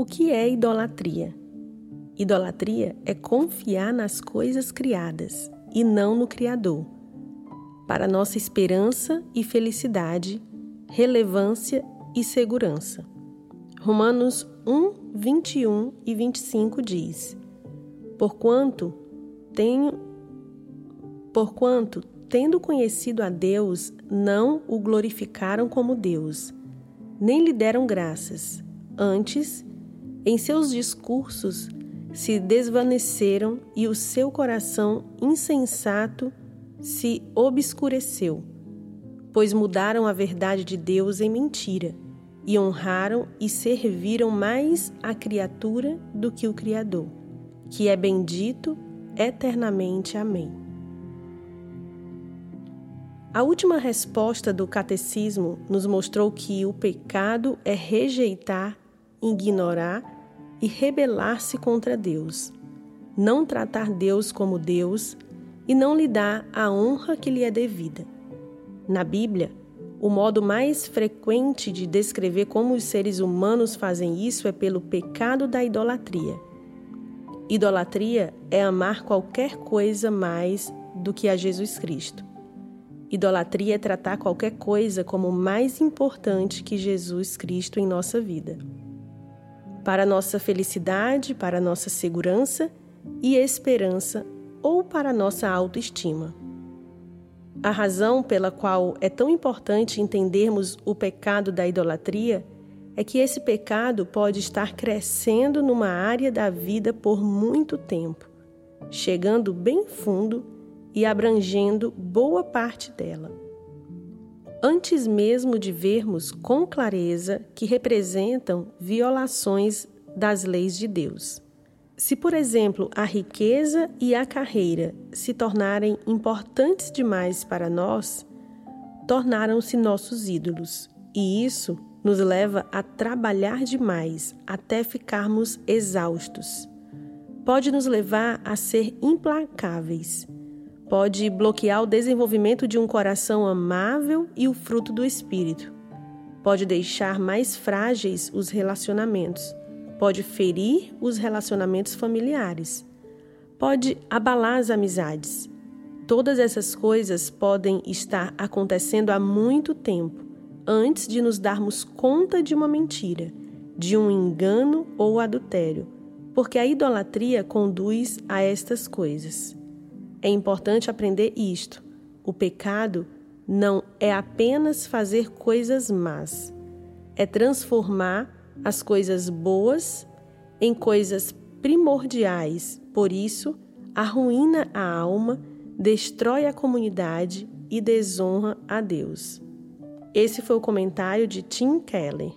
O que é idolatria? Idolatria é confiar nas coisas criadas e não no Criador, para nossa esperança e felicidade, relevância e segurança. Romanos 1, 21 e 25 diz: Porquanto tenho porquanto tendo conhecido a Deus, não o glorificaram como Deus, nem lhe deram graças. Antes, em seus discursos se desvaneceram e o seu coração insensato se obscureceu, pois mudaram a verdade de Deus em mentira e honraram e serviram mais a criatura do que o Criador, que é bendito eternamente. Amém. A última resposta do catecismo nos mostrou que o pecado é rejeitar, ignorar e rebelar-se contra Deus, não tratar Deus como Deus e não lhe dar a honra que lhe é devida. Na Bíblia, o modo mais frequente de descrever como os seres humanos fazem isso é pelo pecado da idolatria. Idolatria é amar qualquer coisa mais do que a Jesus Cristo. Idolatria é tratar qualquer coisa como mais importante que Jesus Cristo em nossa vida. Para nossa felicidade, para nossa segurança e esperança ou para nossa autoestima. A razão pela qual é tão importante entendermos o pecado da idolatria é que esse pecado pode estar crescendo numa área da vida por muito tempo, chegando bem fundo e abrangendo boa parte dela. Antes mesmo de vermos com clareza que representam violações das leis de Deus. Se, por exemplo, a riqueza e a carreira se tornarem importantes demais para nós, tornaram-se nossos ídolos, e isso nos leva a trabalhar demais até ficarmos exaustos. Pode nos levar a ser implacáveis. Pode bloquear o desenvolvimento de um coração amável e o fruto do espírito. Pode deixar mais frágeis os relacionamentos pode ferir os relacionamentos familiares, pode abalar as amizades. Todas essas coisas podem estar acontecendo há muito tempo, antes de nos darmos conta de uma mentira, de um engano ou adultério, porque a idolatria conduz a estas coisas. É importante aprender isto. O pecado não é apenas fazer coisas más, é transformar as coisas boas em coisas primordiais. Por isso, arruína a alma, destrói a comunidade e desonra a Deus. Esse foi o comentário de Tim Keller.